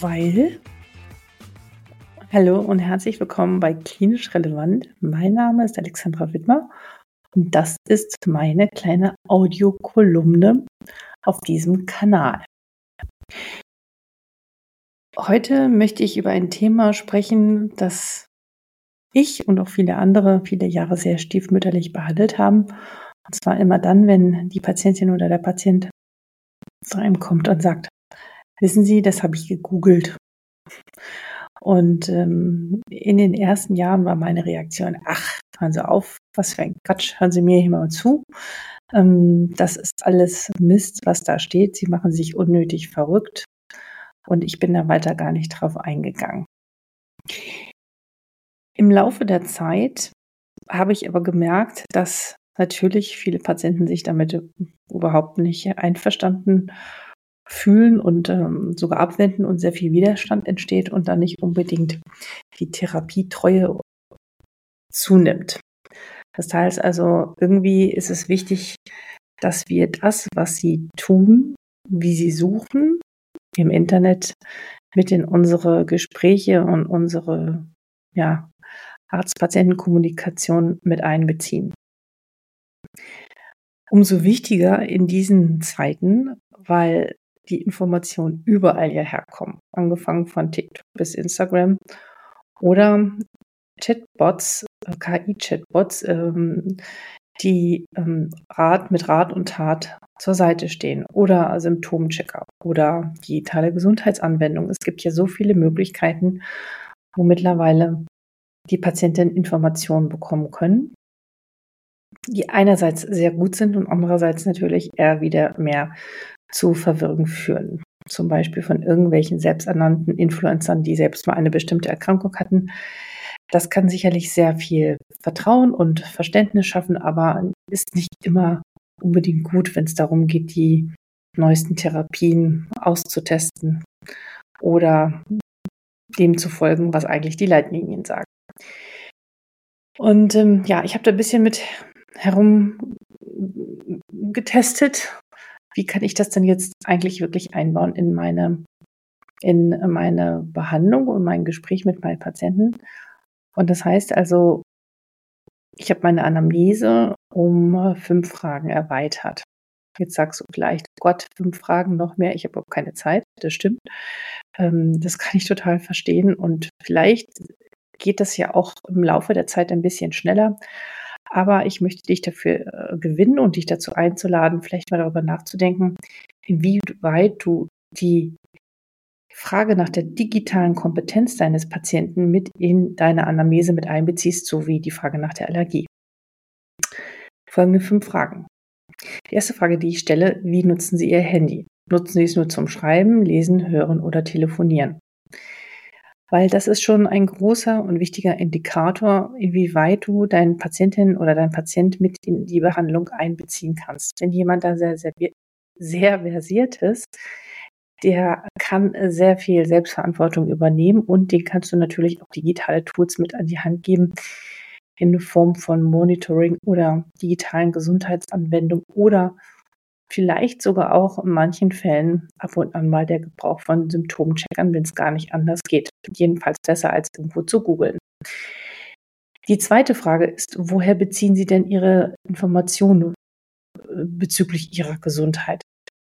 weil Hallo und herzlich willkommen bei Klinisch Relevant. Mein Name ist Alexandra Wittmer und das ist meine kleine Audiokolumne auf diesem Kanal. Heute möchte ich über ein Thema sprechen, das ich und auch viele andere viele Jahre sehr stiefmütterlich behandelt haben. Und zwar immer dann, wenn die Patientin oder der Patient zu einem kommt und sagt, wissen Sie, das habe ich gegoogelt. Und ähm, in den ersten Jahren war meine Reaktion, ach, hören Sie auf, was für ein Quatsch, hören Sie mir hier mal zu. Ähm, das ist alles Mist, was da steht. Sie machen sich unnötig verrückt. Und ich bin da weiter gar nicht drauf eingegangen. Im Laufe der Zeit habe ich aber gemerkt, dass natürlich viele Patienten sich damit überhaupt nicht einverstanden fühlen und ähm, sogar abwenden und sehr viel Widerstand entsteht und dann nicht unbedingt die Therapietreue zunimmt. Das heißt also, irgendwie ist es wichtig, dass wir das, was sie tun, wie sie suchen im Internet, mit in unsere Gespräche und unsere ja, Arzt-Patienten-Kommunikation mit einbeziehen. Umso wichtiger in diesen Zeiten, weil die Informationen überall hierher kommen, angefangen von TikTok bis Instagram oder Chatbots, äh, KI-Chatbots, ähm, die ähm, Rat mit Rat und Tat zur Seite stehen oder Symptomchecker oder digitale Gesundheitsanwendungen. Es gibt ja so viele Möglichkeiten, wo mittlerweile die Patientinnen Informationen bekommen können die einerseits sehr gut sind und andererseits natürlich eher wieder mehr zu Verwirrung führen. Zum Beispiel von irgendwelchen selbsternannten Influencern, die selbst mal eine bestimmte Erkrankung hatten. Das kann sicherlich sehr viel Vertrauen und Verständnis schaffen, aber ist nicht immer unbedingt gut, wenn es darum geht, die neuesten Therapien auszutesten oder dem zu folgen, was eigentlich die Leitlinien sagen. Und ähm, ja, ich habe da ein bisschen mit herum getestet. Wie kann ich das denn jetzt eigentlich wirklich einbauen in meine, in meine Behandlung und mein Gespräch mit meinen Patienten? Und das heißt also, ich habe meine Anamnese um fünf Fragen erweitert. Jetzt sagst du vielleicht, Gott, fünf Fragen noch mehr, ich habe auch keine Zeit. Das stimmt. Ähm, das kann ich total verstehen. Und vielleicht geht das ja auch im Laufe der Zeit ein bisschen schneller. Aber ich möchte dich dafür äh, gewinnen und dich dazu einzuladen, vielleicht mal darüber nachzudenken, inwieweit du die Frage nach der digitalen Kompetenz deines Patienten mit in deine Anamnese mit einbeziehst, sowie die Frage nach der Allergie. Folgende fünf Fragen. Die erste Frage, die ich stelle, wie nutzen Sie Ihr Handy? Nutzen Sie es nur zum Schreiben, Lesen, Hören oder Telefonieren? Weil das ist schon ein großer und wichtiger Indikator, inwieweit du deinen Patientin oder deinen Patient mit in die Behandlung einbeziehen kannst. Wenn jemand da sehr, sehr, sehr versiert ist, der kann sehr viel Selbstverantwortung übernehmen und den kannst du natürlich auch digitale Tools mit an die Hand geben in Form von Monitoring oder digitalen Gesundheitsanwendungen oder Vielleicht sogar auch in manchen Fällen ab und an mal der Gebrauch von Symptomcheckern, wenn es gar nicht anders geht. Jedenfalls besser als irgendwo zu googeln. Die zweite Frage ist, woher beziehen Sie denn Ihre Informationen äh, bezüglich Ihrer Gesundheit?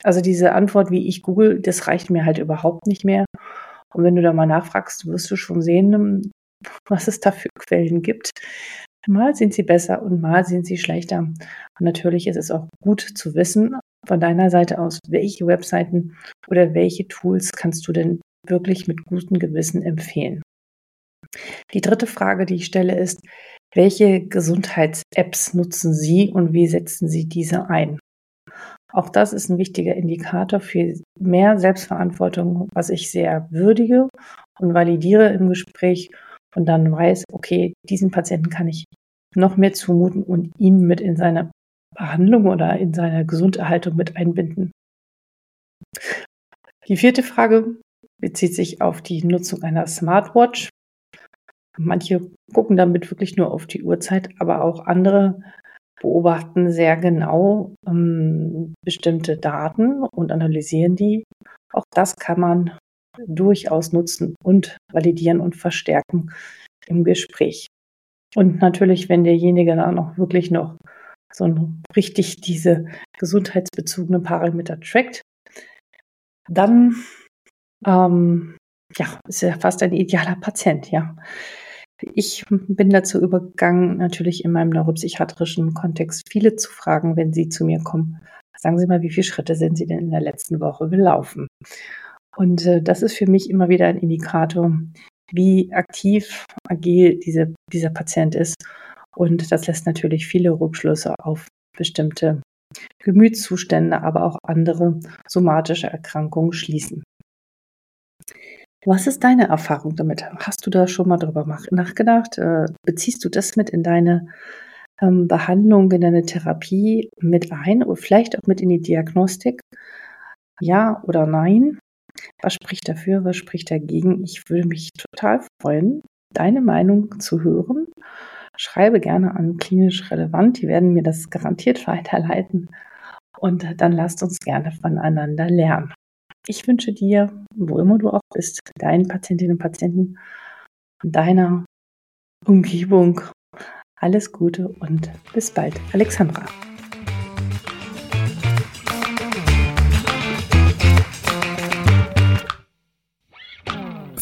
Also diese Antwort, wie ich google, das reicht mir halt überhaupt nicht mehr. Und wenn du da mal nachfragst, wirst du schon sehen, was es da für Quellen gibt. Mal sind sie besser und mal sind sie schlechter. Und natürlich ist es auch gut zu wissen von deiner Seite aus, welche Webseiten oder welche Tools kannst du denn wirklich mit gutem Gewissen empfehlen. Die dritte Frage, die ich stelle, ist, welche Gesundheits-Apps nutzen Sie und wie setzen Sie diese ein? Auch das ist ein wichtiger Indikator für mehr Selbstverantwortung, was ich sehr würdige und validiere im Gespräch und dann weiß, okay, diesen Patienten kann ich noch mehr zumuten und ihn mit in seine Behandlung oder in seine Gesunderhaltung mit einbinden. Die vierte Frage bezieht sich auf die Nutzung einer Smartwatch. Manche gucken damit wirklich nur auf die Uhrzeit, aber auch andere beobachten sehr genau ähm, bestimmte Daten und analysieren die. Auch das kann man durchaus nutzen und validieren und verstärken im Gespräch. Und natürlich, wenn derjenige dann auch wirklich noch so richtig diese gesundheitsbezogene Parameter trackt, dann ähm, ja, ist er fast ein idealer Patient, ja. Ich bin dazu übergegangen, natürlich in meinem neuropsychiatrischen Kontext viele zu fragen, wenn sie zu mir kommen. Sagen Sie mal, wie viele Schritte sind Sie denn in der letzten Woche gelaufen? Und äh, das ist für mich immer wieder ein Indikator, wie aktiv, agil diese, dieser Patient ist. Und das lässt natürlich viele Rückschlüsse auf bestimmte Gemütszustände, aber auch andere somatische Erkrankungen schließen. Was ist deine Erfahrung damit? Hast du da schon mal drüber nachgedacht? Äh, beziehst du das mit in deine ähm, Behandlung, in deine Therapie mit ein oder vielleicht auch mit in die Diagnostik? Ja oder nein? Was spricht dafür, was spricht dagegen? Ich würde mich total freuen, deine Meinung zu hören. Schreibe gerne an klinisch relevant, die werden mir das garantiert weiterleiten. Und dann lasst uns gerne voneinander lernen. Ich wünsche dir, wo immer du auch bist, deinen Patientinnen und Patienten, deiner Umgebung alles Gute und bis bald. Alexandra.